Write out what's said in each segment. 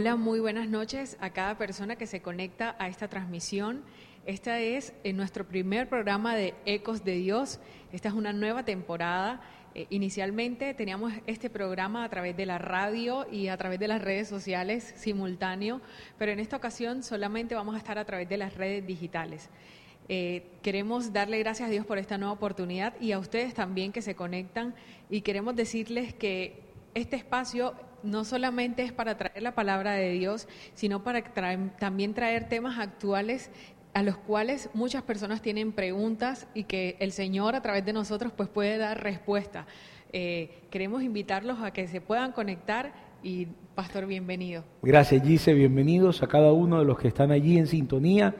Hola, muy buenas noches a cada persona que se conecta a esta transmisión. Esta es eh, nuestro primer programa de Ecos de Dios. Esta es una nueva temporada. Eh, inicialmente teníamos este programa a través de la radio y a través de las redes sociales simultáneo, pero en esta ocasión solamente vamos a estar a través de las redes digitales. Eh, queremos darle gracias a Dios por esta nueva oportunidad y a ustedes también que se conectan y queremos decirles que este espacio no solamente es para traer la palabra de Dios, sino para también traer temas actuales a los cuales muchas personas tienen preguntas y que el Señor a través de nosotros pues puede dar respuesta. Eh, queremos invitarlos a que se puedan conectar y Pastor, bienvenido. Gracias Gise, bienvenidos a cada uno de los que están allí en sintonía.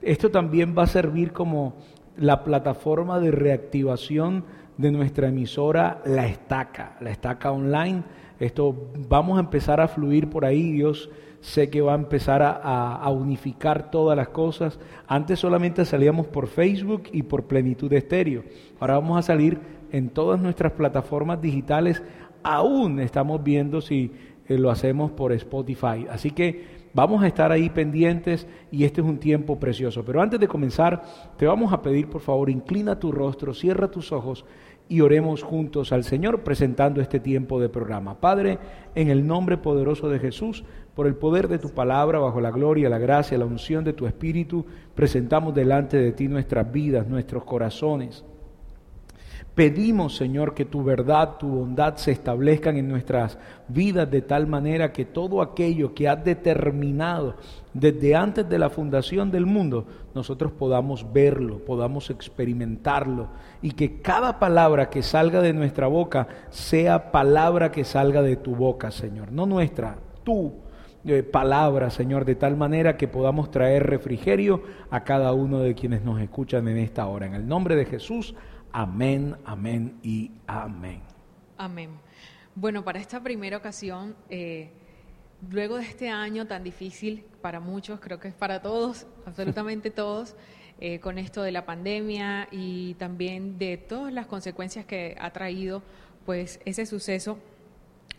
Esto también va a servir como la plataforma de reactivación de nuestra emisora La Estaca, La Estaca Online. Esto vamos a empezar a fluir por ahí, Dios sé que va a empezar a, unificar todas las cosas. Antes solamente salíamos por Facebook y por Plenitud de Estéreo. Ahora vamos a salir en todas nuestras plataformas digitales. Aún estamos viendo si eh, lo hacemos por Spotify. Así que Vamos a estar ahí pendientes y este es un tiempo precioso. Pero antes de comenzar, te vamos a pedir, por favor, inclina tu rostro, cierra tus ojos y oremos juntos al Señor presentando este tiempo de programa. Padre, en el nombre poderoso de Jesús, por el poder de tu palabra, bajo la gloria, la gracia, la unción de tu Espíritu, presentamos delante de ti nuestras vidas, nuestros corazones. Pedimos, Señor, que tu verdad, tu bondad se establezcan en nuestras vidas de tal manera que todo aquello que has determinado desde antes de la fundación del mundo, nosotros podamos verlo, podamos experimentarlo y que cada palabra que salga de nuestra boca sea palabra que salga de tu boca, Señor, no nuestra, tu eh, palabra, Señor, de tal manera que podamos traer refrigerio a cada uno de quienes nos escuchan en esta hora. En el nombre de Jesús. Amén, amén y amén. Amén. Bueno, para esta primera ocasión, eh, luego de este año tan difícil para muchos, creo que es para todos, absolutamente todos, eh, con esto de la pandemia y también de todas las consecuencias que ha traído pues ese suceso,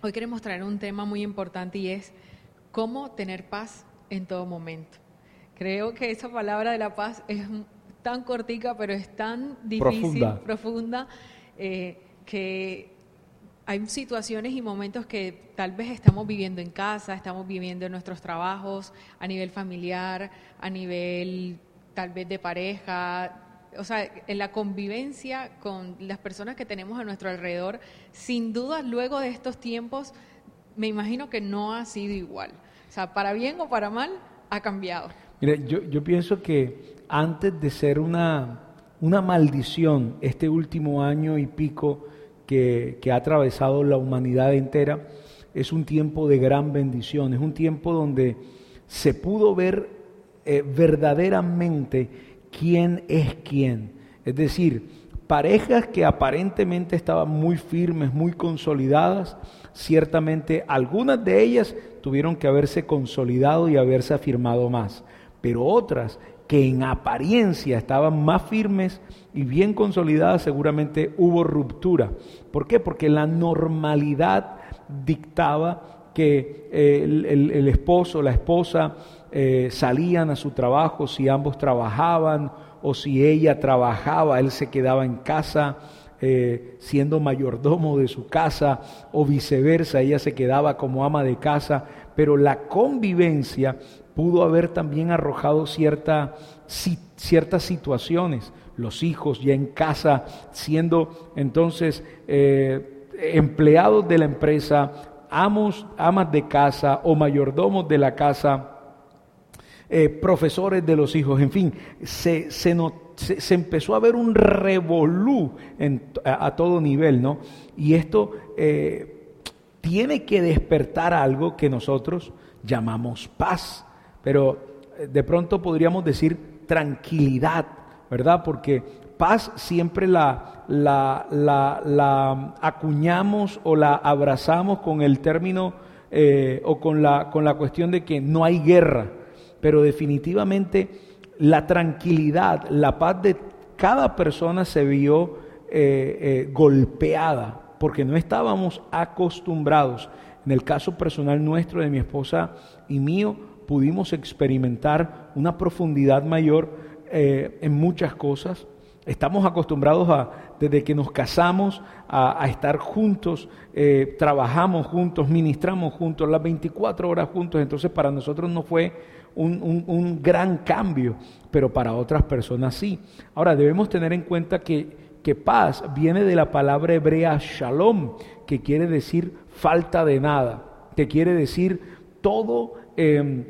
hoy queremos traer un tema muy importante y es cómo tener paz en todo momento. Creo que esa palabra de la paz es tan cortica, pero es tan difícil, profunda, eh, que hay situaciones y momentos que tal vez estamos viviendo en casa, estamos viviendo en nuestros trabajos, a nivel familiar, a nivel tal vez de pareja, o sea, en la convivencia con las personas que tenemos a nuestro alrededor, sin duda luego de estos tiempos, me imagino que no ha sido igual. O sea, para bien o para mal, ha cambiado. Mire, yo, yo pienso que antes de ser una, una maldición este último año y pico que, ha atravesado la humanidad entera, es un tiempo de gran bendición, es un tiempo donde se pudo ver eh, verdaderamente quién es quién. Es decir, parejas que aparentemente estaban muy firmes, muy consolidadas, ciertamente algunas de ellas tuvieron que haberse consolidado y haberse afirmado más, pero otras que en apariencia estaban más firmes y bien consolidadas, seguramente hubo ruptura. ¿Por qué? Porque la normalidad dictaba que eh, el, esposo, la esposa eh, salían a su trabajo, si ambos trabajaban o si ella trabajaba, él se quedaba en casa. Eh, siendo mayordomo de su casa o viceversa, ella se quedaba como ama de casa, pero la convivencia pudo haber también arrojado cierta, ciertas situaciones, los hijos ya en casa siendo entonces eh, empleados de la empresa, amos, amas de casa o mayordomos de la casa, eh, profesores de los hijos, en fin, se, se, se, empezó a ver un revolú a, todo nivel, ¿no? Y esto eh, tiene que despertar algo que nosotros llamamos paz pero eh, de pronto podríamos decir tranquilidad, ¿verdad? Porque paz siempre la, acuñamos o la abrazamos con el término eh, o con la, con la cuestión de que no hay guerra, pero definitivamente la tranquilidad, la paz de cada persona se vio eh, golpeada porque no estábamos acostumbrados En el caso personal nuestro, de mi esposa y mío, pudimos experimentar una profundidad mayor eh, en muchas cosas. Estamos acostumbrados a, desde que nos casamos, a, estar juntos, eh, trabajamos juntos, ministramos juntos, las 24 horas juntos. Entonces para nosotros no fue un, gran cambio, pero para otras personas sí. Ahora debemos tener en cuenta que, que paz viene de la palabra hebrea shalom, que quiere decir falta de nada, que quiere decir todo em,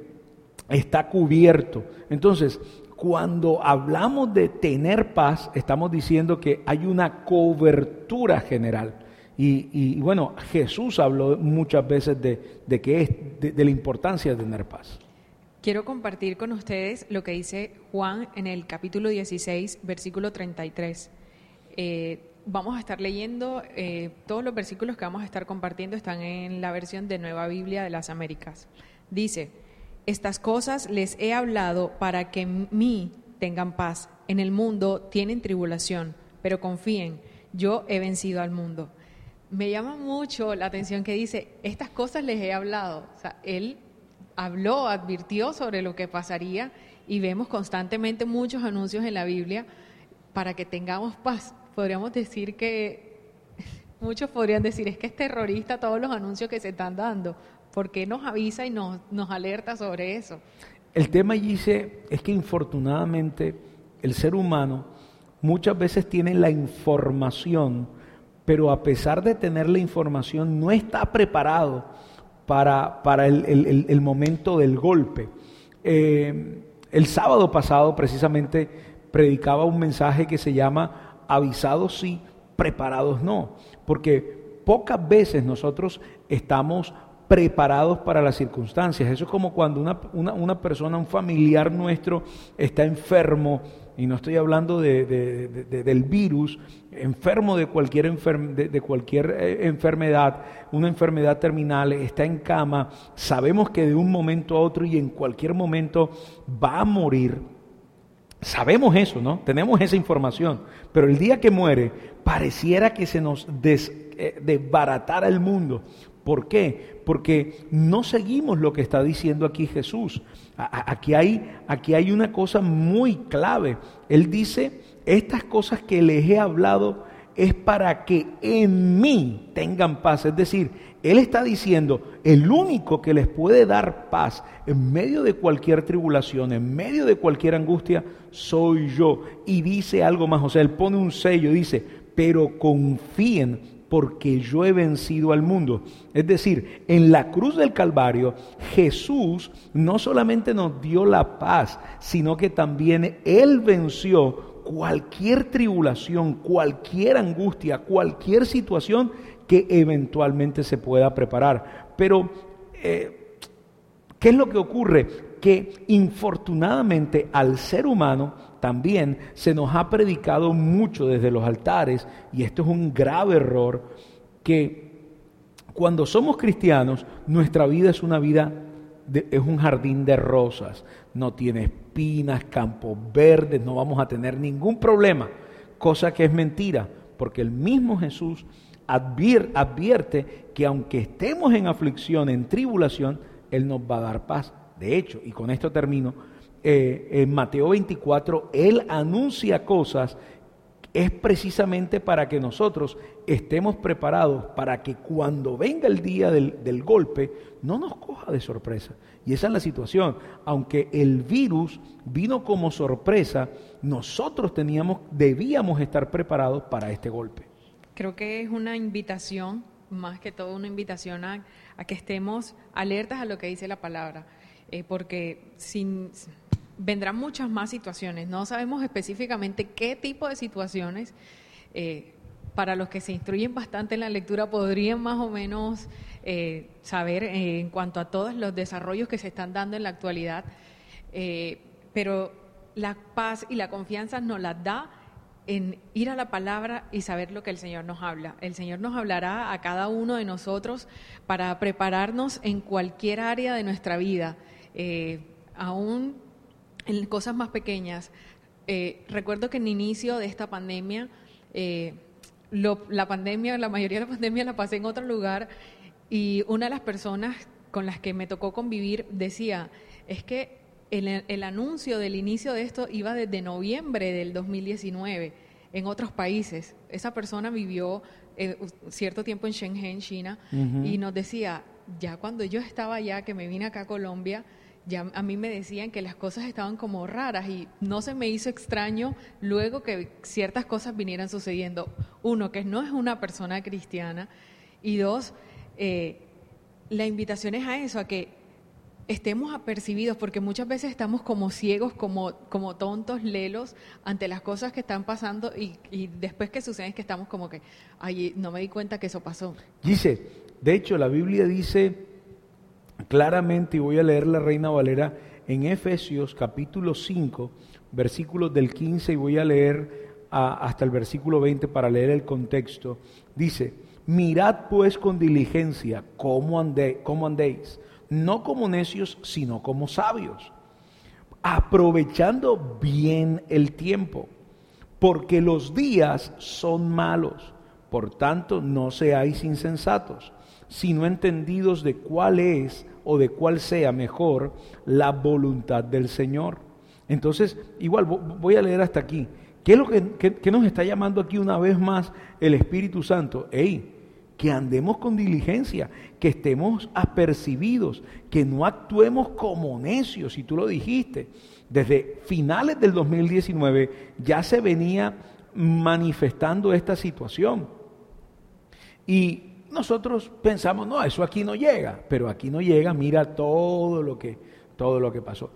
está cubierto. Entonces, cuando hablamos de tener paz, estamos diciendo que hay una cobertura general. Y, bueno, Jesús habló muchas veces de, que es, de, la importancia de tener paz. Quiero compartir con ustedes lo que dice Juan en el capítulo 16, versículo 33. Eh, vamos a estar leyendo, eh, todos los versículos que vamos a estar compartiendo están en la versión de Nueva Biblia de las Américas. Dice, estas cosas les he hablado para que mí tengan paz. En el mundo tienen tribulación, pero confíen, yo he vencido al mundo. Me llama mucho la atención que dice, estas cosas les he hablado. O sea, él habló, advirtió sobre lo que pasaría y vemos constantemente muchos anuncios en la Biblia para que tengamos paz. Podríamos decir que, muchos podrían decir, es que es terrorista todos los anuncios que se están dando, ¿Por qué nos avisa y nos, nos alerta sobre eso? El tema, dice es que infortunadamente el ser humano muchas veces tiene la información, pero a pesar de tener la información no está preparado para, para el, momento del golpe. Eh, el sábado pasado precisamente predicaba un mensaje que se llama avisados sí, preparados no, porque pocas veces nosotros estamos preparados para las circunstancias. Eso es como cuando una, persona, un familiar nuestro está enfermo, y no estoy hablando de, del virus, enfermo de cualquier, de, cualquier eh, enfermedad, una enfermedad terminal, está en cama, sabemos que de un momento a otro y en cualquier momento va a morir. Sabemos eso, ¿no? Tenemos esa información, pero el día que muere pareciera que se nos eh, desbaratara el mundo. ¿Por qué? Porque no seguimos lo que está diciendo aquí Jesús. Aquí hay, aquí hay una cosa muy clave. Él dice, estas cosas que les he hablado es para que en mí tengan paz. Es decir, Él está diciendo, el único que les puede dar paz en medio de cualquier tribulación, en medio de cualquier angustia, soy yo. Y dice algo más, o sea, Él pone un sello, dice, pero confíen porque yo he vencido al mundo. Es decir, en la cruz del Calvario, Jesús no solamente nos dio la paz, sino que también Él venció cualquier tribulación, cualquier angustia, cualquier situación que eventualmente se pueda preparar. Pero, eh, ¿qué es lo que ocurre? Que infortunadamente al ser humano también se nos ha predicado mucho desde los altares, y esto es un grave error, que cuando somos cristianos, nuestra vida es una vida, es un jardín de rosas, no tiene espinas, campos verdes, no vamos a tener ningún problema, cosa que es mentira, porque el mismo Jesús advierte que aunque estemos en aflicción, en tribulación, Él nos va a dar paz. De hecho, y con esto termino, eh, en Mateo 24, Él anuncia cosas, es precisamente para que nosotros estemos preparados para que cuando venga el día del, del golpe no nos coja de sorpresa. Y esa es la situación. Aunque el virus vino como sorpresa, nosotros teníamos, debíamos estar preparados para este golpe. Creo que es una invitación, más que todo una invitación a, que estemos alertas a lo que dice la palabra. Eh, porque sin, vendrán muchas más situaciones. No sabemos específicamente qué tipo de situaciones. Eh, para los que se instruyen bastante en la lectura podrían más o menos eh, saber eh, en cuanto a todos los desarrollos que se están dando en la actualidad, pero la paz y la confianza nos las da en ir a la palabra y saber lo que el Señor nos habla. El Señor nos hablará a cada uno de nosotros para prepararnos en cualquier área de nuestra vida, aún en cosas más pequeñas. Eh, recuerdo que en el inicio de esta pandemia, eh, la pandemia, la mayoría de la pandemia la pasé en otro lugar Y una de las personas con las que me tocó convivir decía, es que el, el anuncio del inicio de esto iba desde noviembre del 2019 en otros países. Esa persona vivió eh, cierto tiempo en Shenzhen, China, y nos decía, ya cuando yo estaba allá, que me vine acá a Colombia, ya a mí me decían que las cosas estaban como raras y no se me hizo extraño luego que ciertas cosas vinieran sucediendo. Uno, que no es una persona cristiana y dos, eh, la invitación es a eso, a que estemos apercibidos, porque muchas veces estamos como ciegos, como, como tontos, lelos ante las cosas que están pasando y, y después que suceden es que estamos como que, ay, no me di cuenta que eso pasó. Dice, de hecho, la Biblia dice claramente, y voy a leer la Reina Valera en Efesios capítulo 5, versículos del 15, y voy a leer hasta el versículo 20 para leer el contexto. Dice, mirad pues con diligencia cómo, ande, cómo andéis no como necios, sino como sabios, aprovechando bien el tiempo, porque los días son malos. Por tanto, no seáis insensatos, sino entendidos de cuál es o de cuál sea mejor la voluntad del Señor. Entonces, igual voy a leer hasta aquí. ¿Qué es lo que, nos está llamando aquí una vez más el Espíritu Santo? Ey, que andemos con diligencia, que estemos apercibidos, que no actuemos como necios, y tú lo dijiste. Desde finales del 2019 ya se venía manifestando esta situación. Y nosotros pensamos, no, eso aquí no llega, pero aquí no llega, mira todo lo que, todo lo que pasó.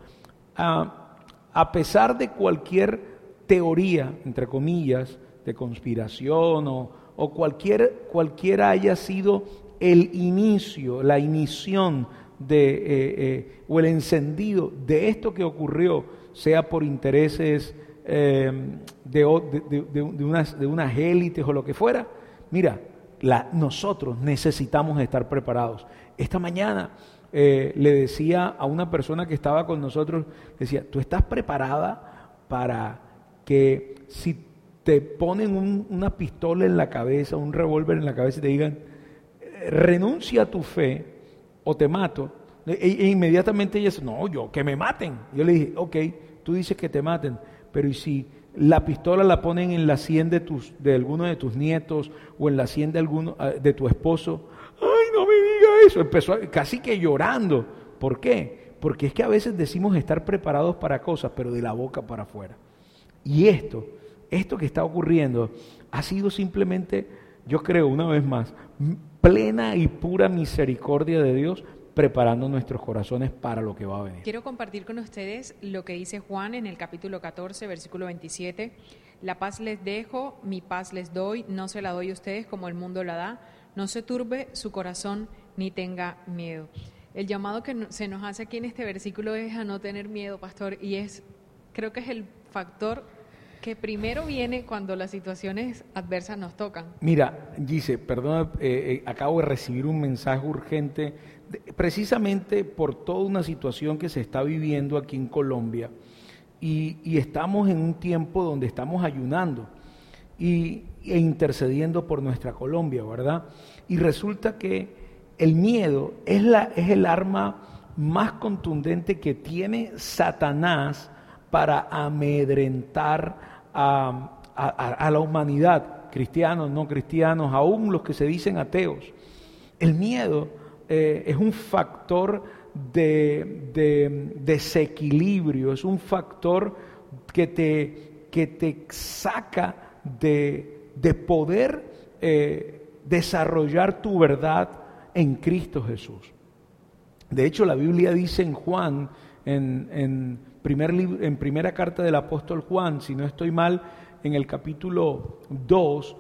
Ah, a pesar de cualquier teoría, entre comillas, de conspiración o, o cualquier, cualquiera haya sido el inicio, la inición de, eh, eh, o el encendido de esto que ocurrió, sea por intereses eh, de, de, unas, de unas élites o lo que fuera, mira, nosotros necesitamos estar preparados. Esta mañana le decía a una persona que estaba con nosotros, decía, tú estás preparada para que si te ponen una pistola en la cabeza, un revólver en la cabeza y te digan, renuncia a tu fe o te mato. E, e, inmediatamente ella dice, no, yo, que me maten. Yo le dije, ok, tú dices que te maten, pero ¿y si la pistola la ponen en la sien de, tus, de alguno de tus nietos o en la sien de, alguno, ah, de tu esposo? Ay, no me diga eso. Empezó casi que llorando. ¿Por qué? Porque es que a veces decimos estar preparados para cosas, pero de la boca para afuera. Y esto esto que está ocurriendo ha sido simplemente, yo creo una vez más, plena y pura misericordia de Dios preparando nuestros corazones para lo que va a venir. Quiero compartir con ustedes lo que dice Juan en el capítulo 14, versículo 27. La paz les dejo, mi paz les doy, no se la doy a ustedes como el mundo la da. No se turbe su corazón ni tenga miedo. El llamado que se nos hace aquí en este versículo es a no tener miedo, pastor, y es, creo que es el factor que primero viene cuando las situaciones adversas nos tocan. Mira, dice, perdón, eh, eh, acabo de recibir un mensaje urgente precisamente por toda una situación que se está viviendo aquí en Colombia y, estamos en un tiempo donde estamos ayunando y, e intercediendo por nuestra Colombia, ¿verdad? Y resulta que el miedo es, el arma más contundente que tiene Satanás para amedrentar a, la humanidad, cristianos, no cristianos, aún los que se dicen ateos. El miedo eh, es un factor de, desequilibrio, es un factor que te, que te saca de, de poder eh, desarrollar tu verdad en Cristo Jesús. De hecho, la Biblia dice en Juan, en en primera carta del apóstol Juan, si no estoy mal, en el capítulo 2,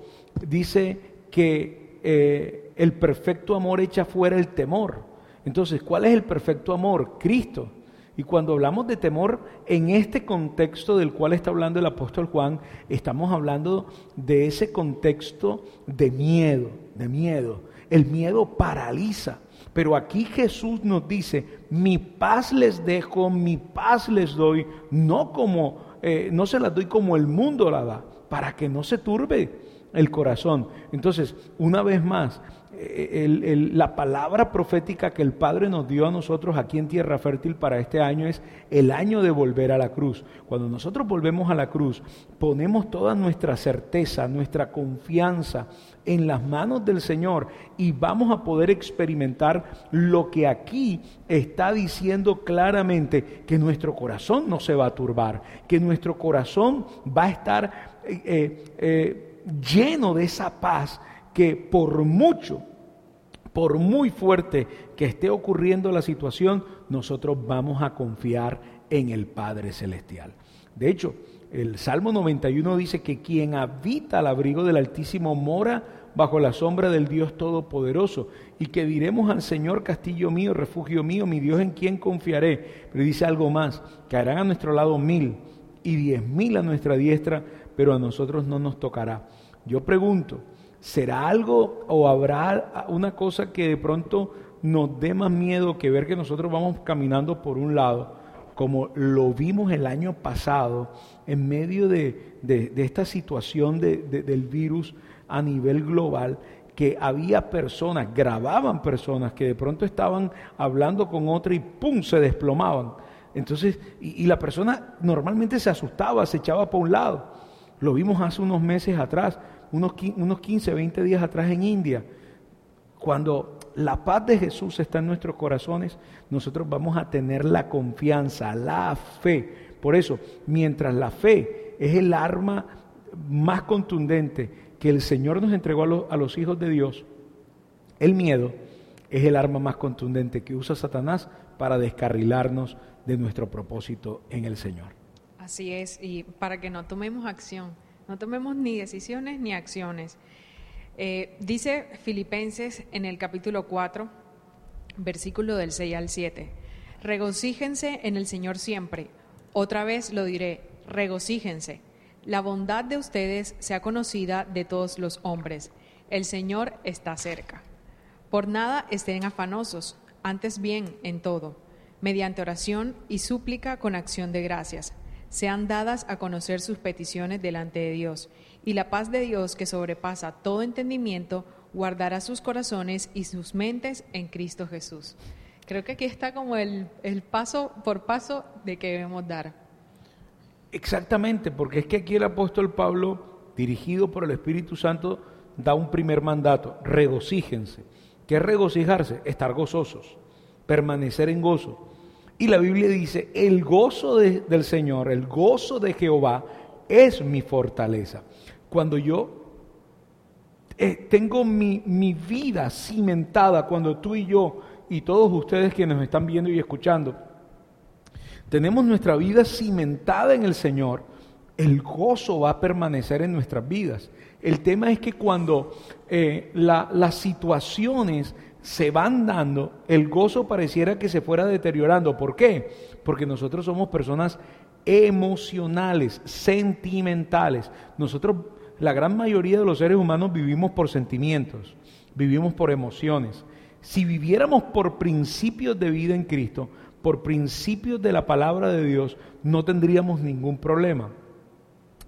dice que eh, el perfecto amor echa fuera el temor. Entonces, ¿cuál es el perfecto amor? Cristo. Y cuando hablamos de temor, en este contexto del cual está hablando el apóstol Juan, estamos hablando de ese contexto de miedo, de miedo. El miedo paraliza. Pero aquí Jesús nos dice, mi paz les dejo, mi paz les doy, no como, eh, no se las doy como el mundo la da, para que no se turbe el corazón. Entonces, una vez más, eh, la palabra profética que el Padre nos dio a nosotros aquí en Tierra Fértil para este año es el año de volver a la cruz. Cuando nosotros volvemos a la cruz, ponemos toda nuestra certeza, nuestra confianza en las manos del Señor y vamos a poder experimentar lo que aquí está diciendo claramente, que nuestro corazón no se va a turbar, que nuestro corazón va a estar eh, eh, lleno de esa paz que por mucho, por muy fuerte que esté ocurriendo la situación, nosotros vamos a confiar en el Padre Celestial. De hecho, el Salmo 91 dice que quien habita al abrigo del Altísimo mora bajo la sombra del Dios Todopoderoso y que diremos al Señor, castillo mío, refugio mío, mi Dios en quien confiaré. Pero dice algo más, que harán a nuestro lado mil y diez mil a nuestra diestra, pero a nosotros no nos tocará. Yo pregunto, ¿Será algo o habrá una cosa que de pronto nos dé más miedo que ver que nosotros vamos caminando por un lado, como lo vimos el año pasado, en medio de, esta situación del virus a nivel global, que había personas, grababan personas que de pronto estaban hablando con otra y ¡pum! se desplomaban. Entonces, y, y la persona normalmente se asustaba, se echaba por un lado. Lo vimos hace unos meses atrás unos, 15, 20 días atrás en India. Cuando la paz de Jesús está en nuestros corazones, nosotros vamos a tener la confianza, la fe. Por eso, mientras la fe es el arma más contundente que el Señor nos entregó a, a los hijos de Dios, el miedo es el arma más contundente que usa Satanás para descarrilarnos de nuestro propósito en el Señor. Así es, y para que no tomemos acción no tomemos ni decisiones ni acciones. Eh, dice Filipenses en el capítulo 4, versículo del 6 al 7, regocíjense en el Señor siempre. Otra vez lo diré, regocíjense. La bondad de ustedes sea conocida de todos los hombres. El Señor está cerca. Por nada estén afanosos, antes bien en todo, mediante oración y súplica con acción de gracias sean dadas a conocer sus peticiones delante de Dios, y la paz de Dios que sobrepasa todo entendimiento guardará sus corazones y sus mentes en Cristo Jesús. Creo que aquí está como el, paso por paso de que debemos dar. Exactamente, porque es que aquí el apóstol Pablo, dirigido por el Espíritu Santo, da un primer mandato, regocíjense. ¿Qué es regocijarse? Estar gozosos, permanecer en gozo. Y la Biblia dice, el gozo del Señor, el gozo de Jehová es mi fortaleza. Cuando yo eh, tengo mi, mi vida cimentada, cuando tú y yo y todos ustedes que nos están viendo y escuchando, tenemos nuestra vida cimentada en el Señor, el gozo va a permanecer en nuestras vidas. El tema es que cuando eh, las situaciones se van dando, el gozo pareciera que se fuera deteriorando. ¿Por qué? Porque nosotros somos personas emocionales, sentimentales. Nosotros, la gran mayoría de los seres humanos vivimos por sentimientos, vivimos por emociones. Si viviéramos por principios de vida en Cristo, por principios de la palabra de Dios, no tendríamos ningún problema.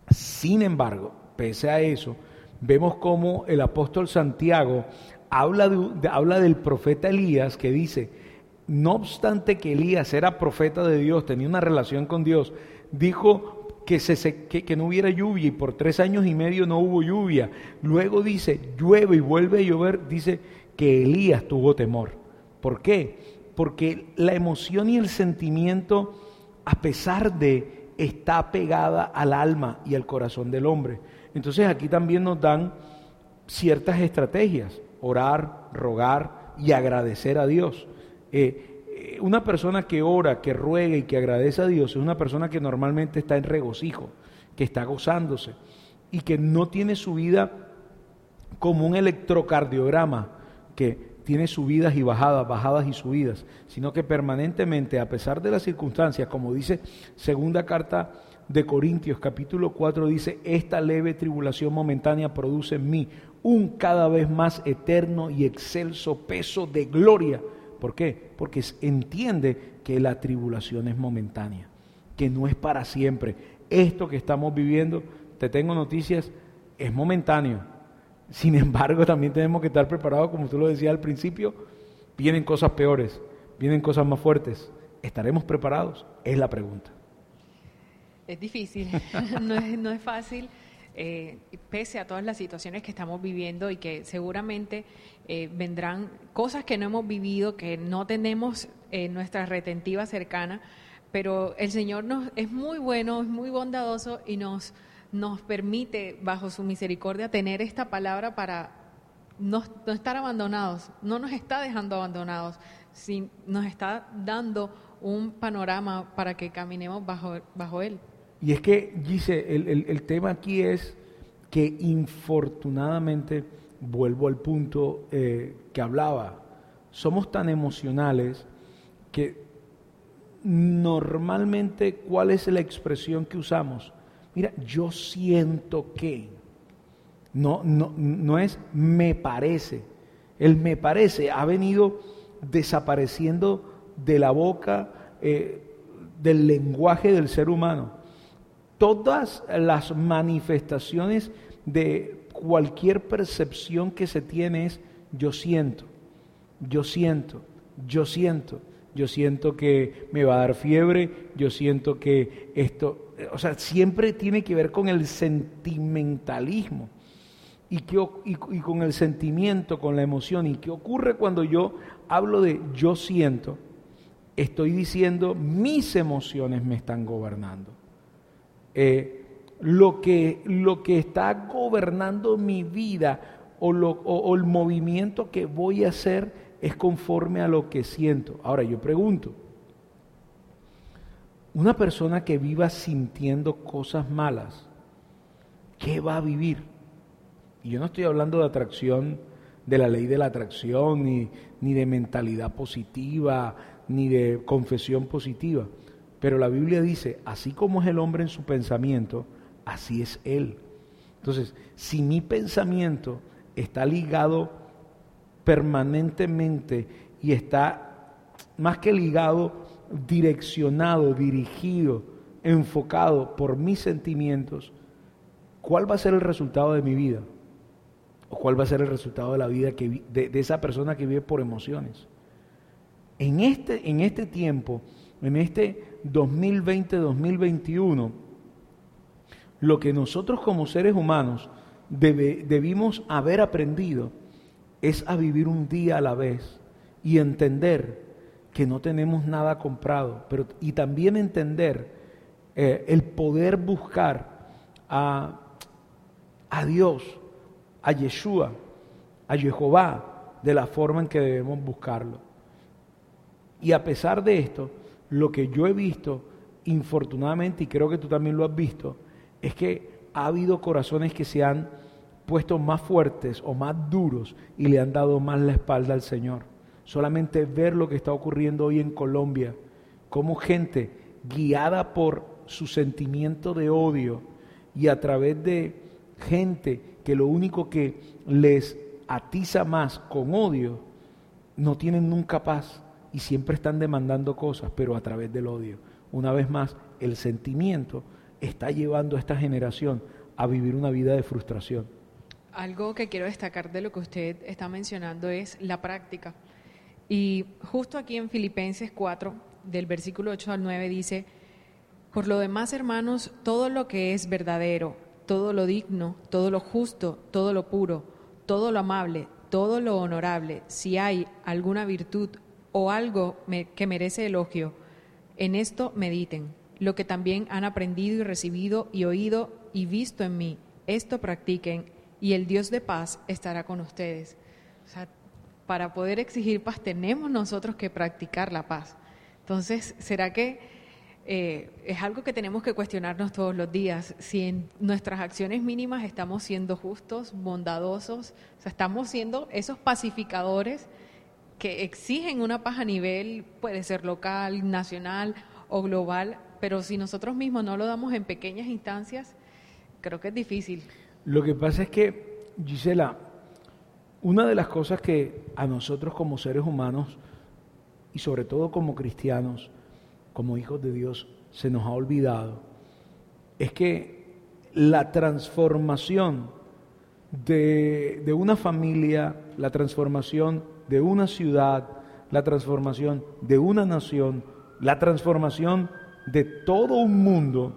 Sin embargo, pese a eso, vemos como el apóstol Santiago habla, habla del profeta Elías que dice, no obstante que Elías era profeta de Dios, tenía una relación con Dios, dijo que, se, que, no hubiera lluvia y por tres años y medio no hubo lluvia. Luego dice, llueve y vuelve a llover, dice que Elías tuvo temor. ¿Por qué? Porque la emoción y el sentimiento, a pesar de, está pegada al alma y al corazón del hombre. Entonces aquí también nos dan ciertas estrategias orar, rogar y agradecer a Dios. Eh, eh, una persona que ora, que ruega y que agradece a Dios es una persona que normalmente está en regocijo, que está gozándose y que no tiene su vida como un electrocardiograma que tiene subidas y bajadas, bajadas y subidas, sino que permanentemente, a pesar de las circunstancias, como dice segunda carta de Corintios capítulo 4, dice, esta leve tribulación momentánea produce en mí un cada vez más eterno y excelso peso de gloria. ¿Por qué? Porque entiende que la tribulación es momentánea, que no es para siempre. Esto que estamos viviendo, te tengo noticias, es momentáneo, Sin embargo, también tenemos que estar preparados, como tú lo decías al principio, vienen cosas peores, vienen cosas más fuertes. ¿Estaremos preparados? Es la pregunta. Es difícil, no, es, no es fácil. Eh, pese a todas las situaciones que estamos viviendo y que seguramente eh, vendrán cosas que no hemos vivido, que no tenemos en nuestra retentiva cercana, pero el Señor nos es muy bueno, es muy bondadoso y nos, nos permite, bajo su misericordia, tener esta palabra para no, estar abandonados, no nos está dejando abandonados, si nos está dando un panorama para que caminemos bajo, bajo Él. Y es que, dice, el, tema aquí es que infortunadamente, vuelvo al punto eh, que hablaba, somos tan emocionales que normalmente, ¿cuál es la expresión que usamos? Mira, yo siento que. No, no, no es me parece. El me parece ha venido desapareciendo de la boca eh, del lenguaje del ser humano todas las manifestaciones de cualquier percepción que se tiene es yo siento, yo siento, yo siento, yo siento que me va a dar fiebre, yo siento que esto, o sea, siempre tiene que ver con el sentimentalismo y, con el sentimiento, con la emoción. ¿Y qué ocurre cuando yo hablo de yo siento? Estoy diciendo mis emociones me están gobernando. Eh, lo, que, lo que está gobernando mi vida o, lo, o el movimiento que voy a hacer es conforme a lo que siento. Ahora yo pregunto, una persona que viva sintiendo cosas malas, ¿qué va a vivir? Y yo no estoy hablando de atracción, de la ley de la atracción, ni, ni de mentalidad positiva, ni de confesión positiva. Pero la Biblia dice, así como es el hombre en su pensamiento, así es él. Entonces, si mi pensamiento está ligado permanentemente y está más que ligado, direccionado, dirigido, enfocado por mis sentimientos, ¿cuál va a ser el resultado de mi vida? ¿O cuál va a ser el resultado de la vida que, de, de esa persona que vive por emociones? En este, en este tiempo, en este 2020-2021, lo que nosotros como seres humanos debimos haber aprendido es a vivir un día a la vez y entender que no tenemos nada comprado, pero, y también entender eh, el poder buscar a, a Dios, a Yeshua, a Jehová, de la forma en que debemos buscarlo. Y a pesar de esto, lo que yo he visto, infortunadamente, y creo que tú también lo has visto, es que ha habido corazones que se han puesto más fuertes o más duros y le han dado más la espalda al Señor. Solamente ver lo que está ocurriendo hoy en Colombia, como gente guiada por su sentimiento de odio y a través de gente que lo único que les atiza más con odio, no tienen nunca paz y siempre están demandando cosas, pero a través del odio. Una vez más, el sentimiento está llevando a esta generación a vivir una vida de frustración. Algo que quiero destacar de lo que usted está mencionando es la práctica. Y justo aquí en Filipenses 4, del versículo 8 al 9, dice, por lo demás, hermanos, todo lo que es verdadero, todo lo digno, todo lo justo, todo lo puro, todo lo amable, todo lo honorable, si hay alguna virtud o algo que merece elogio, en esto mediten, lo que también han aprendido y recibido y oído y visto en mí, esto practiquen y el Dios de paz estará con ustedes. O sea, para poder exigir paz tenemos nosotros que practicar la paz. Entonces, ¿será que eh, es algo que tenemos que cuestionarnos todos los días? Si en nuestras acciones mínimas estamos siendo justos, bondadosos, o sea, estamos siendo esos pacificadores que exigen una paz a nivel, puede ser local, nacional o global, pero si nosotros mismos no lo damos en pequeñas instancias, creo que es difícil. Lo que pasa es que, Gisela, una de las cosas que a nosotros como seres humanos y sobre todo como cristianos, como hijos de Dios, se nos ha olvidado, es que la transformación de, de una familia, la transformación de una ciudad, la transformación de una nación, la transformación de todo un mundo,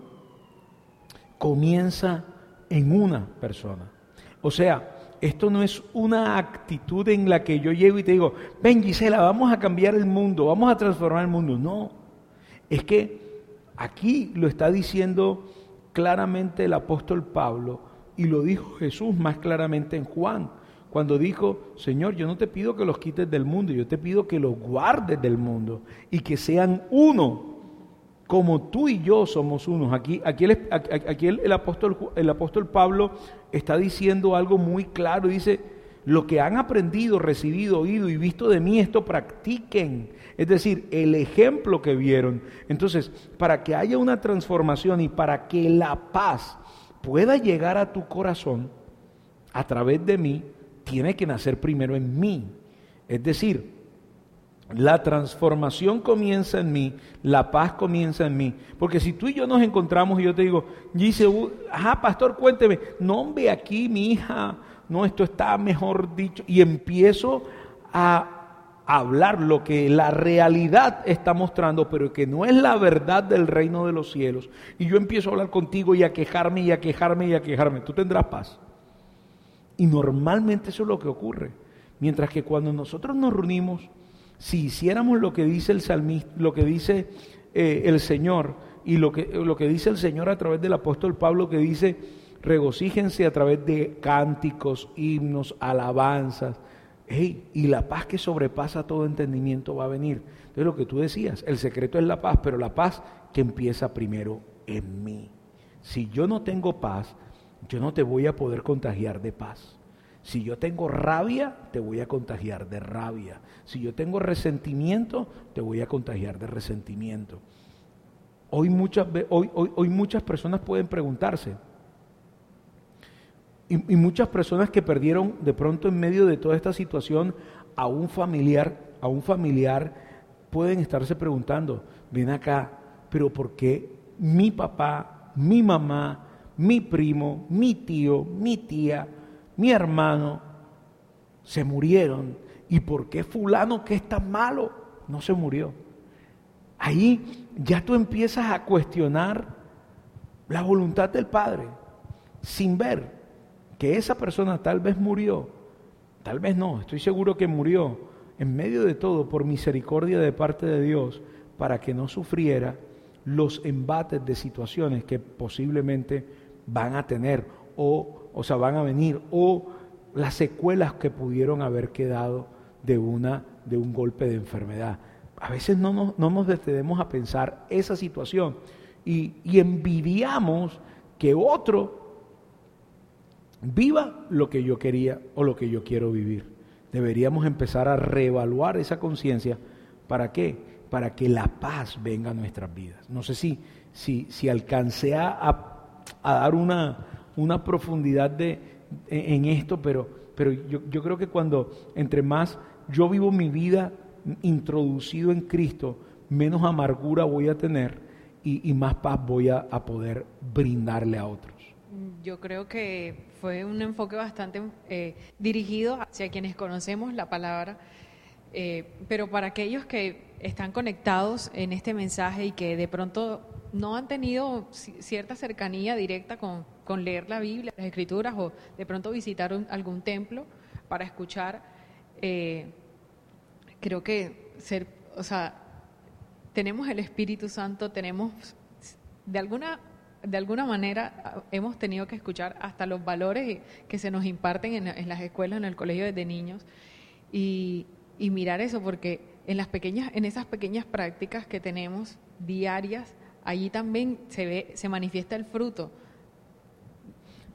comienza en una persona. O sea, esto no es una actitud en la que yo llego y te digo, ven Gisela, vamos a cambiar el mundo, vamos a transformar el mundo. No, es que aquí lo está diciendo claramente el apóstol Pablo y lo dijo Jesús más claramente en Juan, cuando dijo, Señor, yo no te pido que los quites del mundo, yo te pido que los guardes del mundo y que sean uno, como tú y yo somos unos. Aquí, aquí, el, el, apóstol, el apóstol Pablo está diciendo algo muy claro, dice, lo que han aprendido, recibido, oído y visto de mí, esto practiquen. Es decir, el ejemplo que vieron. Entonces, para que haya una transformación y para que la paz pueda llegar a tu corazón a través de mí, tiene que nacer primero en mí. Es decir, la transformación comienza en mí, la paz comienza en mí. Porque si tú y yo nos encontramos y yo te digo, dice, ajá, pastor, cuénteme, no ve aquí mi hija, no, esto está mejor dicho, y empiezo a hablar lo que la realidad está mostrando, pero que no es la verdad del reino de los cielos, y yo empiezo a hablar contigo y a quejarme y a quejarme y a quejarme, tú tendrás paz. Y normalmente eso es lo que ocurre. Mientras que cuando nosotros nos reunimos, si hiciéramos lo que dice el salmista, lo que dice eh, el Señor y lo que, lo que dice el Señor a través del apóstol Pablo que dice, regocíjense a través de cánticos, himnos, alabanzas, y la paz que sobrepasa todo entendimiento va a venir. Entonces lo que tú decías, el secreto es la paz, pero la paz que empieza primero en mí. Si yo no tengo paz, yo no te voy a poder contagiar de paz. Si yo tengo rabia, te voy a contagiar de rabia. Si yo tengo resentimiento, te voy a contagiar de resentimiento. Hoy muchas, hoy, hoy, muchas personas pueden preguntarse, y, muchas personas que perdieron de pronto en medio de toda esta situación a un familiar, a un familiar, pueden estarse preguntando, ven acá, pero ¿por qué mi papá, mi mamá, mi primo, mi tío, mi tía, mi hermano se murieron. ¿Y por qué fulano que es tan malo no se murió? Ahí ya tú empiezas a cuestionar la voluntad del Padre sin ver que esa persona tal vez murió, tal vez no, estoy seguro que murió en medio de todo por misericordia de parte de Dios para que no sufriera los embates de situaciones que posiblemente van a tener o, o sea, van a venir o las secuelas que pudieron haber quedado de, una, de un golpe de enfermedad. A veces no nos, no nos detenemos a pensar esa situación y, y envidiamos que otro viva lo que yo quería o lo que yo quiero vivir. Deberíamos empezar a reevaluar esa conciencia. ¿Para qué? Para que la paz venga a nuestras vidas. No sé si, si, si alcancé a a dar una, una profundidad de, en esto, pero, pero yo, yo creo que cuando entre más yo vivo mi vida introducido en Cristo, menos amargura voy a tener y, y más paz voy a, a, poder brindarle a otros. Yo creo que fue un enfoque bastante eh, dirigido hacia quienes conocemos la palabra, eh, pero para aquellos que están conectados en este mensaje y que de pronto no han tenido cierta cercanía directa con, leer la Biblia, las Escrituras o de pronto visitar algún templo para escuchar, eh, creo que ser, o sea, tenemos el Espíritu Santo, tenemos de alguna de alguna manera hemos tenido que escuchar hasta los valores que se nos imparten en, las escuelas, en el colegio desde niños y, y mirar eso porque en las pequeñas en esas pequeñas prácticas que tenemos diarias allí también se ve, se manifiesta el fruto.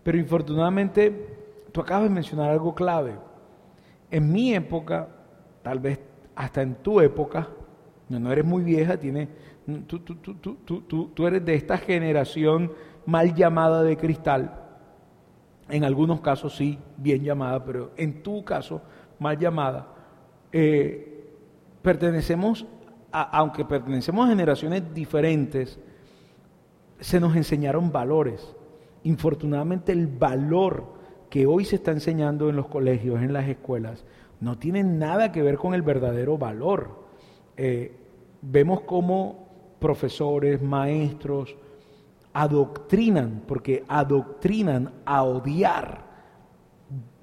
Pero infortunadamente, tú acabas de mencionar algo clave. En mi época, tal vez hasta en tu época, no, eres muy vieja, tiene, tú, tú, tú, tú, eres de esta generación mal llamada de cristal. En algunos casos sí, bien llamada, pero en tu caso, mal llamada. Eh, pertenecemos aunque pertenecemos a generaciones diferentes, se nos enseñaron valores. Infortunadamente el valor que hoy se está enseñando en los colegios, en las escuelas, no tiene nada que ver con el verdadero valor. Eh, vemos cómo profesores, maestros, adoctrinan, porque adoctrinan a odiar,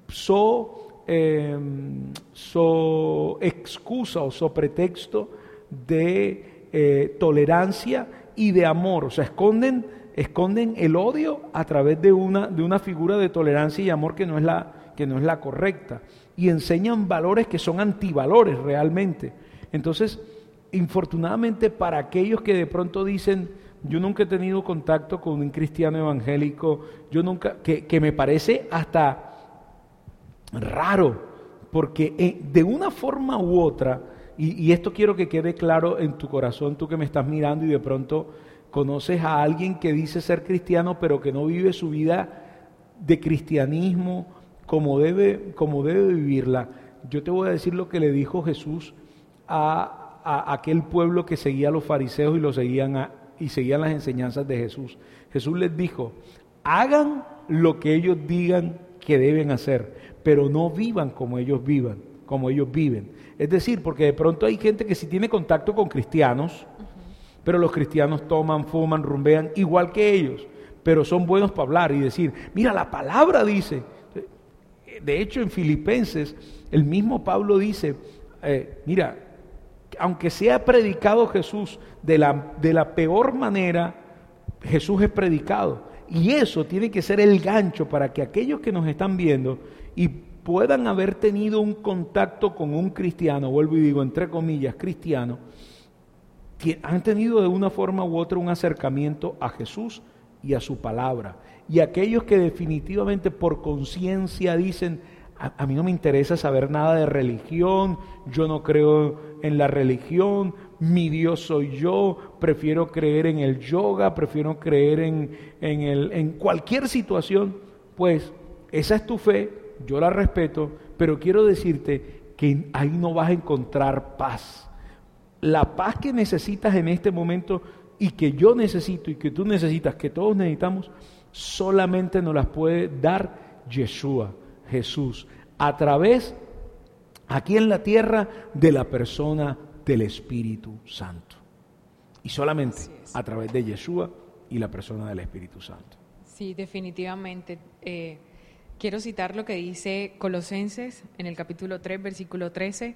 so, em, so excusa o so pretexto de eh, tolerancia y de amor, o sea, esconden, esconden el odio a través de una, de una figura de tolerancia y amor que no, es la, que no es la correcta, y enseñan valores que son antivalores realmente. Entonces, infortunadamente para aquellos que de pronto dicen, yo nunca he tenido contacto con un cristiano evangélico, yo nunca, que, me parece hasta raro, porque eh, de una forma u otra, y, esto quiero que quede claro en tu corazón, tú que me estás mirando y de pronto conoces a alguien que dice ser cristiano, pero que no vive su vida de cristianismo como debe, como debe vivirla. Yo te voy a decir lo que le dijo Jesús a, a aquel pueblo que seguía a los fariseos y, lo seguían y seguían las enseñanzas de Jesús. Jesús les dijo, hagan lo que ellos digan que deben hacer, pero no vivan como ellos vivan, como ellos viven. Es decir, porque de pronto hay gente que sí tiene contacto con cristianos, pero los cristianos toman, fuman, rumbean igual que ellos, pero son buenos para hablar y decir, mira, la palabra dice. De hecho, en Filipenses, el mismo Pablo dice, eh, mira, aunque sea predicado Jesús de la, de la peor manera, Jesús es predicado. Y eso tiene que ser el gancho para que aquellos que nos están viendo y puedan haber tenido un contacto con un cristiano, vuelvo y digo entre comillas, cristiano, han tenido de una forma u otra un acercamiento a Jesús y a su palabra. Y aquellos que definitivamente por conciencia dicen, a, mí no me interesa saber nada de religión, yo no creo en la religión, mi Dios soy yo, prefiero creer en el yoga, prefiero creer en, en, el, en cualquier situación, pues esa es tu fe, yo la respeto, pero quiero decirte que ahí no vas a encontrar paz. La paz que necesitas en este momento y que yo necesito y que tú necesitas, que todos necesitamos, solamente nos las puede dar Yeshua. Jesús a través, aquí en la tierra, de la persona del Espíritu Santo. Y solamente a través de Yeshua y la persona del Espíritu Santo. Sí, definitivamente. Eh, quiero citar lo que dice Colosenses en el capítulo 3, versículo 13,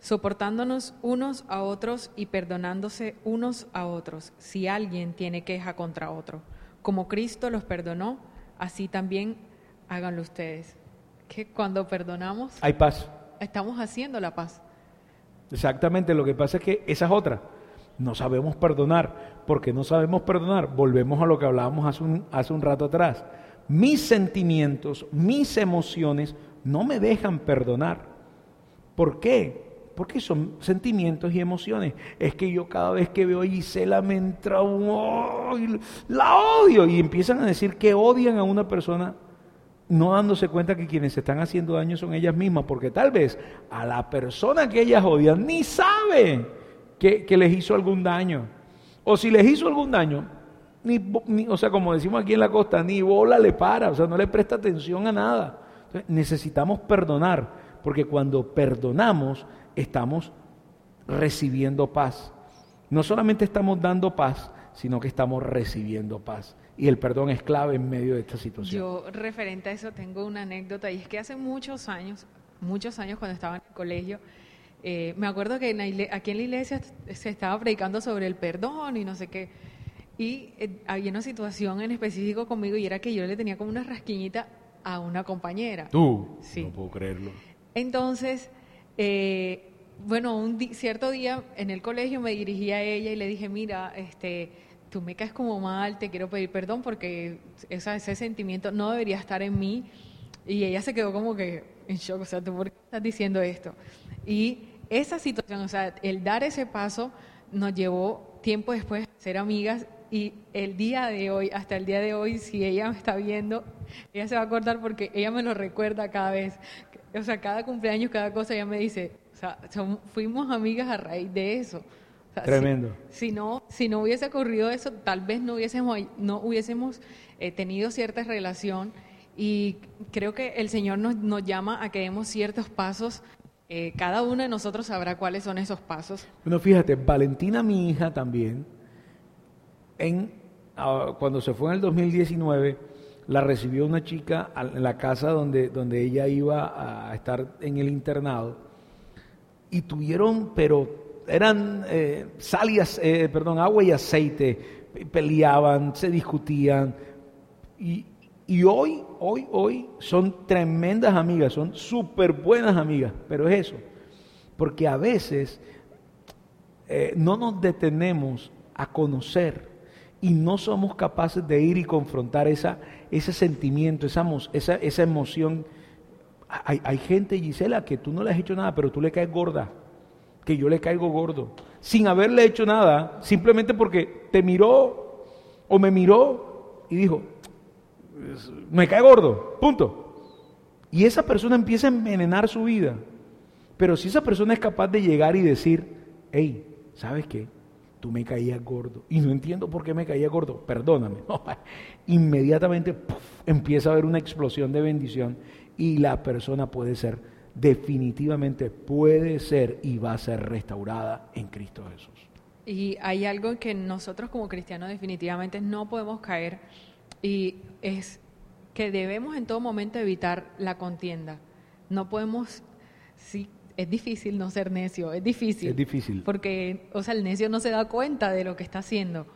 soportándonos unos a otros y perdonándose unos a otros si alguien tiene queja contra otro. Como Cristo los perdonó, así también háganlo ustedes que cuando perdonamos... Hay paz. Estamos haciendo la paz. Exactamente, lo que pasa es que esa es otra. No sabemos perdonar. Porque no sabemos perdonar, volvemos a lo que hablábamos hace un, hace un rato atrás. Mis sentimientos, mis emociones no me dejan perdonar. ¿Por qué? Porque son sentimientos y emociones. Es que yo cada vez que veo a Gisela me entra un... la odio. Y empiezan a decir que odian a una persona no dándose cuenta que quienes se están haciendo daño son ellas mismas, porque tal vez a la persona que ellas odian ni sabe que, les hizo algún daño. O si les hizo algún daño, ni, o sea, como decimos aquí en la costa, ni bola le para, o sea, no le presta atención a nada. necesitamos perdonar, porque cuando perdonamos estamos recibiendo paz. No solamente estamos dando paz, sino que estamos recibiendo paz y el perdón es clave en medio de esta situación. Yo referente a eso tengo una anécdota y es que hace muchos años, muchos años cuando estaba en el colegio, eh, me acuerdo que aquí en la iglesia se estaba predicando sobre el perdón y no sé qué. Y eh, había una situación en específico conmigo y era que yo le tenía como una rasquiñita a una compañera. ¿Tú? Sí. No puedo creerlo. Entonces, eh, bueno, un cierto día en el colegio me dirigí a ella y le dije, mira, este tú me caes como mal, te quiero pedir perdón porque ese sentimiento no debería estar en mí. Y ella se quedó como que en shock, o sea, ¿tú por qué estás diciendo esto? Y esa situación, o sea, el dar ese paso nos llevó tiempo después a ser amigas y el día de hoy, hasta el día de hoy, si ella me está viendo, ella se va a acordar porque ella me lo recuerda cada vez. O sea, cada cumpleaños, cada cosa, ella me dice, o sea, fuimos amigas a raíz de eso. Tremendo. Si, no, si no hubiese ocurrido eso, tal vez no hubiésemos, no hubiésemos eh, tenido cierta relación Y creo que el Señor nos, nos llama a que demos ciertos pasos. Eh, cada uno de nosotros sabrá cuáles son esos pasos. Bueno, fíjate, Valentina, mi hija también, en, ah, cuando se fue en el 2019, la recibió una chica en la casa donde, donde ella iba a estar en el internado y tuvieron, pero eran eh, sal y, eh, perdón, agua y aceite, peleaban, se discutían y, y hoy, hoy, hoy son tremendas amigas, son súper buenas amigas, pero es eso, porque a veces eh, no nos detenemos a conocer y no somos capaces de ir y confrontar esa, ese sentimiento, esa, esa, esa emoción. Hay, hay, gente, Gisela, que tú no le has hecho nada, pero tú le caes gorda, que yo le caigo gordo, sin haberle hecho nada, simplemente porque te miró o me miró y dijo, me cae gordo, punto. Y esa persona empieza a envenenar su vida. Pero si esa persona es capaz de llegar y decir, hey, ¿sabes qué? tú me caías gordo y no entiendo por qué me caía gordo, perdóname. Inmediatamente empieza a haber una explosión de bendición y la persona puede ser, definitivamente puede ser y va a ser restaurada en Cristo Jesús. Y hay algo que nosotros como cristianos definitivamente no podemos caer y es que debemos en todo momento evitar la contienda. No podemos, sí, es difícil no ser necio, es difícil. Es difícil. Porque, o sea, el necio no se da cuenta de lo que está haciendo.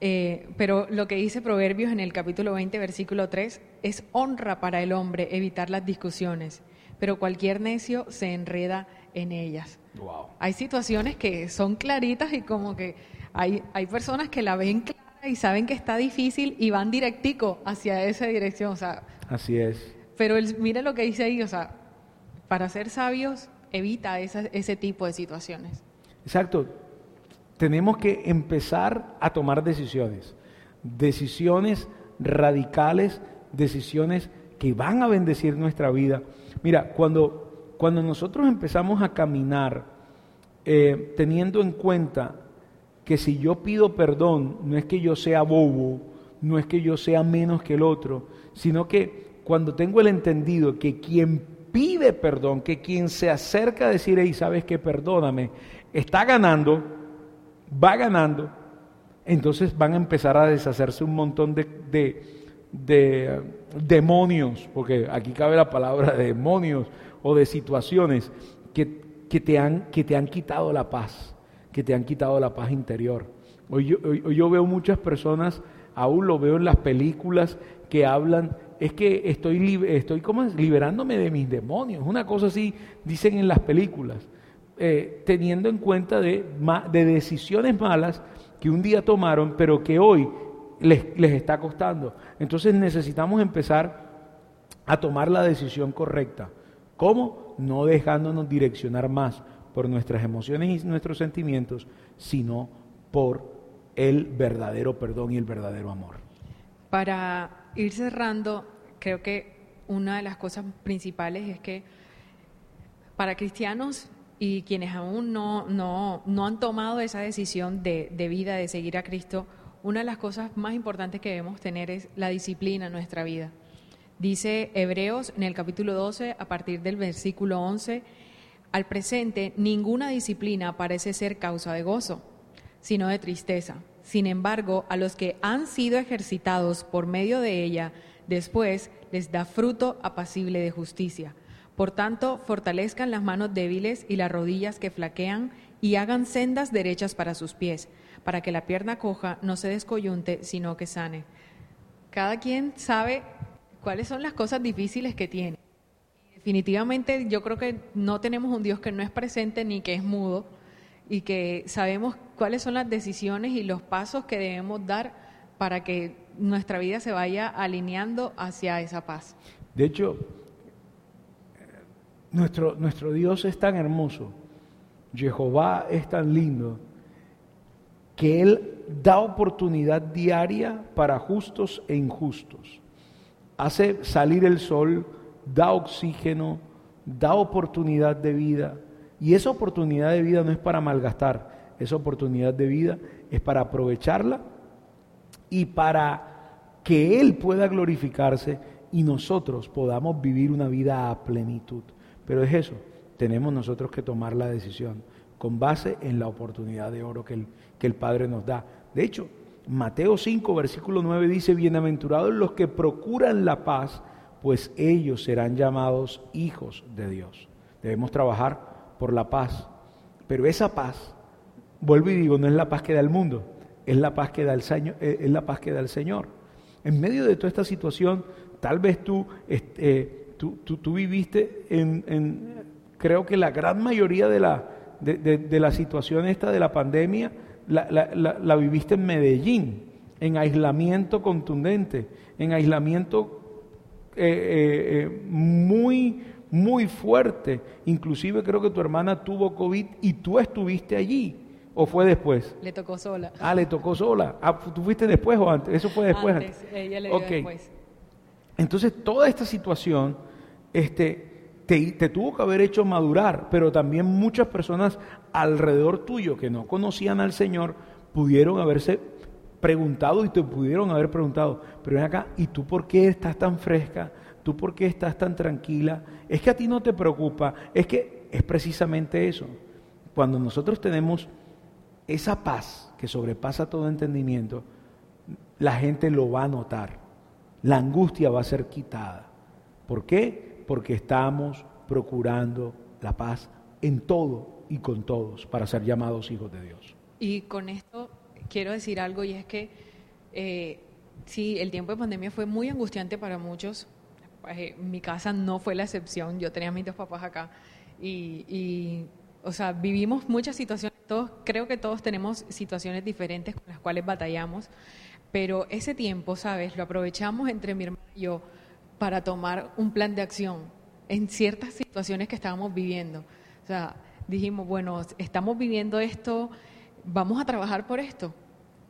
Eh, pero lo que dice Proverbios en el capítulo 20, versículo 3, es honra para el hombre evitar las discusiones, pero cualquier necio se enreda en ellas. Wow. Hay situaciones que son claritas y como que hay, hay personas que la ven clara y saben que está difícil y van directico hacia esa dirección. O sea, Así es. Pero el, mire lo que dice ahí, o sea, para ser sabios evita ese tipo de situaciones. Exacto. Tenemos que empezar a tomar decisiones. Decisiones radicales, decisiones que van a bendecir nuestra vida. Mira, cuando, cuando nosotros empezamos a caminar eh, teniendo en cuenta que si yo pido perdón, no es que yo sea bobo, no es que yo sea menos que el otro, sino que cuando tengo el entendido que quien pide perdón, que quien se acerca a decir, y sabes que perdóname, está ganando, va ganando, entonces van a empezar a deshacerse un montón de, de, demonios, porque aquí cabe la palabra de demonios o de situaciones que, que, te han, que te han quitado la paz, que te han quitado la paz interior. Hoy yo, yo veo muchas personas, aún lo veo en las películas, que hablan es que estoy, estoy como liberándome de mis demonios. Una cosa así dicen en las películas, eh, teniendo en cuenta de, de, decisiones malas que un día tomaron, pero que hoy les, les está costando. Entonces necesitamos empezar a tomar la decisión correcta. ¿Cómo? No dejándonos direccionar más por nuestras emociones y nuestros sentimientos, sino por el verdadero perdón y el verdadero amor. Para ir cerrando, creo que una de las cosas principales es que para cristianos y quienes aún no, no, no han tomado esa decisión de, de, vida, de seguir a Cristo, una de las cosas más importantes que debemos tener es la disciplina en nuestra vida. Dice Hebreos en el capítulo 12, a partir del versículo 11, al presente ninguna disciplina parece ser causa de gozo, sino de tristeza sin embargo, a los que han sido ejercitados por medio de ella, después les da fruto apacible de justicia. Por tanto, fortalezcan las manos débiles y las rodillas que flaquean y hagan sendas derechas para sus pies, para que la pierna coja no se descoyunte, sino que sane. Cada quien sabe cuáles son las cosas difíciles que tiene. Definitivamente yo creo que no tenemos un Dios que no es presente ni que es mudo, y que sabemos cuáles son las decisiones y los pasos que debemos dar para que nuestra vida se vaya alineando hacia esa paz. De hecho, nuestro, nuestro Dios es tan hermoso, Jehová es tan lindo, que Él da oportunidad diaria para justos e injustos. Hace salir el sol, da oxígeno, da oportunidad de vida y esa oportunidad de vida no es para malgastar, esa oportunidad de vida es para aprovecharla y para que Él pueda glorificarse y nosotros podamos vivir una vida a plenitud. Pero es eso, tenemos nosotros que tomar la decisión con base en la oportunidad de oro que el, que el Padre nos da. De hecho, Mateo 5, versículo 9 dice, bienaventurados los que procuran la paz, pues ellos serán llamados hijos de Dios. Debemos trabajar por la paz, pero esa paz, vuelvo y digo, no es la paz que da el mundo, es la paz que da el Señor. Eh, es la paz que da el Señor. En medio de toda esta situación, tal vez tú, eh, tú, tú, viviste en, creo que la gran mayoría de la, de, la situación esta de la pandemia, la, la, viviste en Medellín, en aislamiento contundente, en aislamiento eh, muy, muy fuerte. Inclusive creo que tu hermana tuvo COVID y tú estuviste allí. ¿O fue después? Le tocó sola. Ah, le tocó sola. Ah, ¿Tú fuiste después o antes? Eso fue después. Antes, ella le dio después. Entonces, toda esta situación este, te, tuvo que haber hecho madurar, pero también muchas personas alrededor tuyo que no conocían al Señor pudieron haberse preguntado y te pudieron haber preguntado, pero ven acá, ¿y tú por qué estás tan fresca? ¿Tú por qué estás tan tranquila? Es que a ti no te preocupa, es que es precisamente eso. Cuando nosotros tenemos esa paz que sobrepasa todo entendimiento, la gente lo va a notar. La angustia va a ser quitada. ¿Por qué? Porque estamos procurando la paz en todo y con todos para ser llamados hijos de Dios. Y con esto quiero decir algo y es que eh, sí, el tiempo de pandemia fue muy angustiante para muchos. Eh, mi casa no fue la excepción. Yo tenía a mis dos papás acá y, y o sea, vivimos muchas situaciones, todos, creo que todos tenemos situaciones diferentes con las cuales batallamos, pero ese tiempo, ¿sabes? Lo aprovechamos entre mi hermano y yo para tomar un plan de acción en ciertas situaciones que estábamos viviendo. O sea, dijimos, bueno, estamos viviendo esto, vamos a trabajar por esto.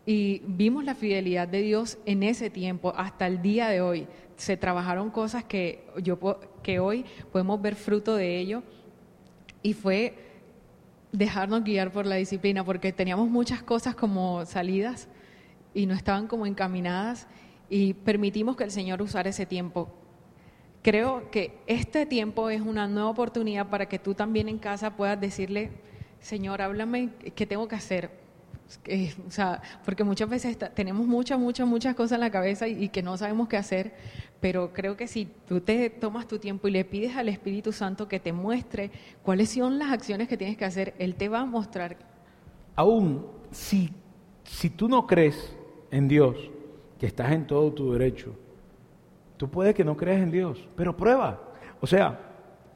Y vimos la fidelidad de Dios en ese tiempo, hasta el día de hoy. Se trabajaron cosas que, yo, que hoy podemos ver fruto de ello. Y fue dejarnos guiar por la disciplina, porque teníamos muchas cosas como salidas y no estaban como encaminadas y permitimos que el Señor usara ese tiempo. Creo que este tiempo es una nueva oportunidad para que tú también en casa puedas decirle, Señor, háblame, ¿qué tengo que hacer? o sea, porque muchas veces tenemos muchas, muchas, muchas cosas en la cabeza y, que no sabemos qué hacer, pero creo que si tú te tomas tu tiempo y le pides al Espíritu Santo que te muestre cuáles son las acciones que tienes que hacer, Él te va a mostrar. Aún si, si tú no crees en Dios, que estás en todo tu derecho, tú puedes que no creas en Dios, pero prueba. O sea,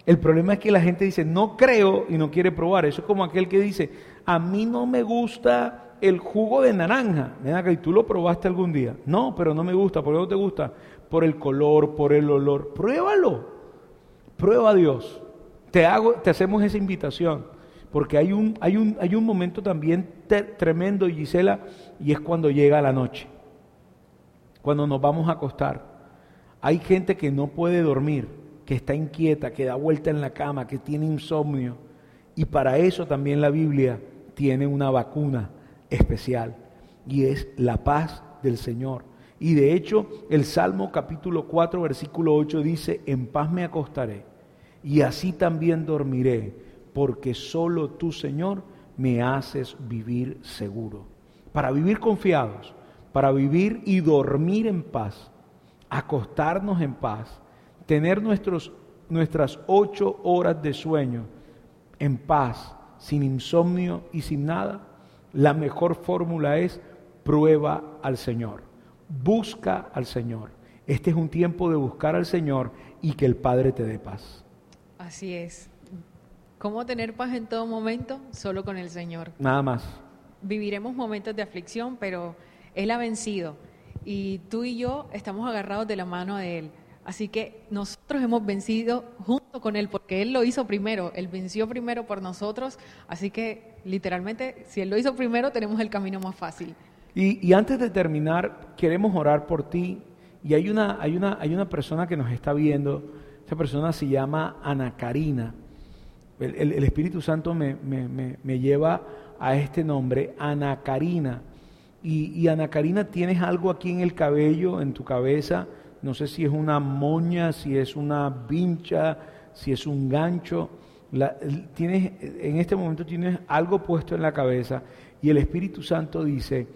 el problema es que la gente dice, no creo y no quiere probar. Eso es como aquel que dice, a mí no me gusta el jugo de naranja. Ven ¿y tú lo probaste algún día? No, pero no me gusta. ¿Por qué no te gusta? Por el color, por el olor. Pruébalo. Prueba a Dios. Te, hago, te hacemos esa invitación. Porque hay un, hay un, hay un momento también tremendo, Gisela, y es cuando llega la noche. Cuando nos vamos a acostar. Hay gente que no puede dormir, que está inquieta, que da vuelta en la cama, que tiene insomnio. Y para eso también la Biblia tiene una vacuna especial y es la paz del Señor. Y de hecho, el Salmo capítulo 4, versículo 8 dice, en paz me acostaré y así también dormiré, porque solo tú, Señor, me haces vivir seguro. Para vivir confiados, para vivir y dormir en paz, acostarnos en paz, tener nuestros, nuestras ocho horas de sueño en paz, sin insomnio y sin nada, la mejor fórmula es prueba al Señor, busca al Señor. Este es un tiempo de buscar al Señor y que el Padre te dé paz. Así es. ¿Cómo tener paz en todo momento? Solo con el Señor. Nada más. Viviremos momentos de aflicción, pero Él ha vencido. Y tú y yo estamos agarrados de la mano de Él. Así que nosotros hemos vencido junto con Él, porque Él lo hizo primero, Él venció primero por nosotros, así que literalmente, si Él lo hizo primero, tenemos el camino más fácil. Y, antes de terminar, queremos orar por ti, y hay una, hay, una, hay una persona que nos está viendo, esa persona se llama Ana Karina, el, Espíritu Santo me, me, lleva a este nombre, Ana Karina, y, Ana Karina, tienes algo aquí en el cabello, en tu cabeza, no sé si es una moña, si es una vincha, si es un gancho. tienes, en este momento tienes algo puesto en la cabeza y el Espíritu Santo dice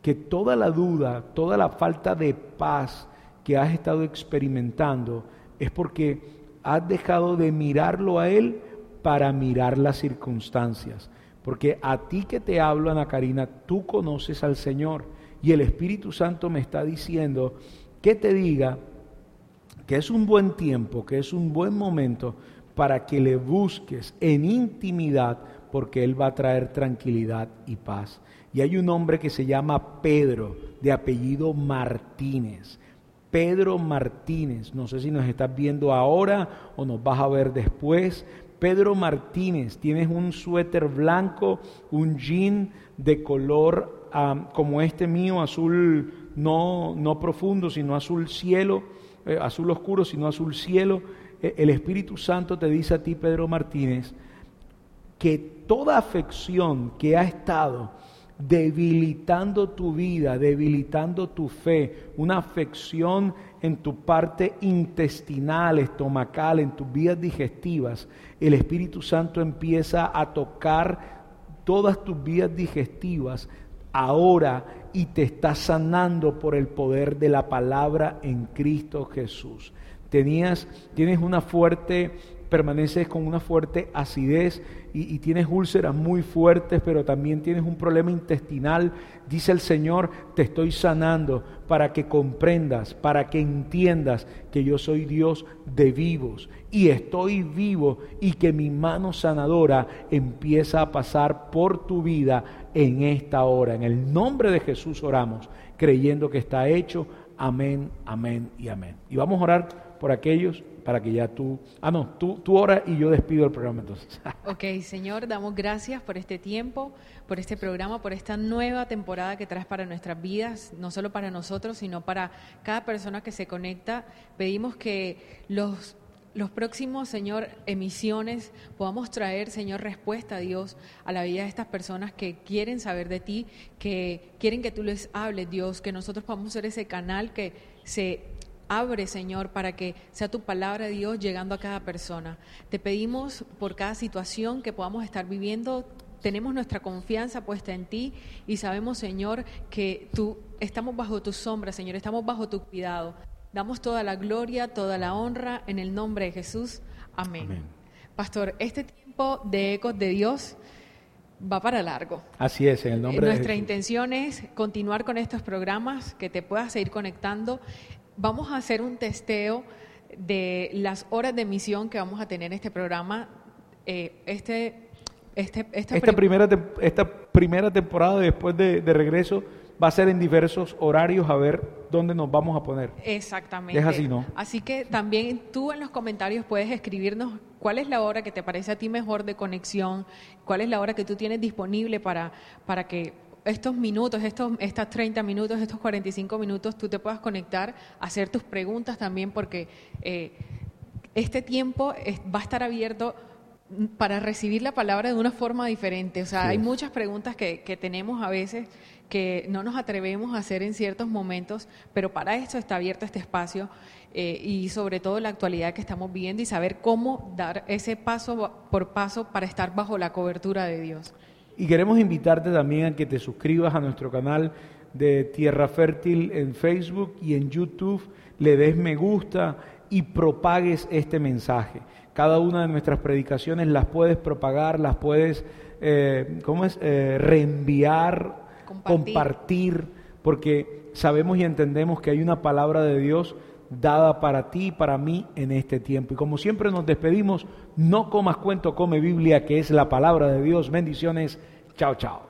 que toda la duda, toda la falta de paz que has estado experimentando es porque has dejado de mirarlo a Él para mirar las circunstancias. Porque a ti que te hablo, Ana Karina, tú conoces al Señor. Y el Espíritu Santo me está diciendo que te diga que es un buen tiempo, que es un buen momento para que le busques en intimidad, porque Él va a traer tranquilidad y paz. Y hay un hombre que se llama Pedro, de apellido Martínez. Pedro Martínez, no sé si nos estás viendo ahora o nos vas a ver después, Pedro Martínez, tienes un suéter blanco, un jean de color como este mío, azul no, no profundo, sino azul cielo, eh, azul oscuro, sino azul cielo. E, el Espíritu Santo te dice a ti, Pedro Martínez, que toda afección que ha estado debilitando tu vida, debilitando tu fe, una afección en tu parte intestinal, estomacal, en tus vías digestivas, el Espíritu Santo empieza a tocar todas tus vías digestivas ahora y te está sanando por el poder de la palabra en Cristo Jesús. Tenías, tienes una fuerte permaneces con una fuerte acidez y, tienes úlceras muy fuertes, pero también tienes un problema intestinal, dice el Señor, te estoy sanando para que comprendas, para que entiendas que yo soy Dios de vivos y estoy vivo y que mi mano sanadora empieza a pasar por tu vida en esta hora. En el nombre de Jesús oramos, creyendo que está hecho. Amén, amén y amén. Y vamos a orar por aquellos para que ya tú... Ah, no, tú, tú ora y yo despido el programa entonces. ok, Señor, damos gracias por este tiempo, por este programa, por esta nueva temporada que traes para nuestras vidas, no solo para nosotros, sino para cada persona que se conecta. Pedimos que los los próximos, Señor, emisiones podamos traer, Señor, respuesta a Dios a la vida de estas personas que quieren saber de ti, que quieren que tú les hables, Dios, que nosotros podamos ser ese canal que se Abre, Señor, para que sea tu palabra, Dios, llegando a cada persona. Te pedimos por cada situación que podamos estar viviendo. Tenemos nuestra confianza puesta en ti y sabemos, Señor, que tú estamos bajo tu sombra, Señor, estamos bajo tu cuidado. Damos toda la gloria, toda la honra en el nombre de Jesús. Amén. Pastor, este tiempo de ecos de Dios va para largo. Así es, en el nombre de Nuestra intención es continuar con estos programas, que te puedas seguir conectando vamos a hacer un testeo de las horas de emisión que vamos a tener en este programa. Eh, este, este, esta, primera, esta primera temporada después de, regreso va a ser en diversos horarios a ver dónde nos vamos a poner. Exactamente. Es así, ¿no? Así que también tú en los comentarios puedes escribirnos cuál es la hora que te parece a ti mejor de conexión, cuál es la hora que tú tienes disponible para, para que estos minutos, estos, estas 30 minutos, estos 45 minutos, tú te puedas conectar, hacer tus preguntas también, porque eh, este tiempo va a estar abierto para recibir la palabra de una forma diferente. O sea, hay muchas preguntas que, que, tenemos a veces que no nos atrevemos a hacer en ciertos momentos, pero para esto está abierto este espacio eh, y sobre todo la actualidad que estamos viviendo y saber cómo dar ese paso por paso para estar bajo la cobertura de Dios. Y queremos invitarte también a que te suscribas a nuestro canal de Tierra Fértil en Facebook y en YouTube, le des me gusta y propagues este mensaje. Cada una de nuestras predicaciones las puedes propagar, las puedes, eh, ¿cómo es? Eh, reenviar, compartir. compartir, porque sabemos y entendemos que hay una palabra de Dios dada para ti y para mí en este tiempo. Y como siempre nos despedimos, no comas cuento, come Biblia, que es la palabra de Dios. Bendiciones. Chao, chao.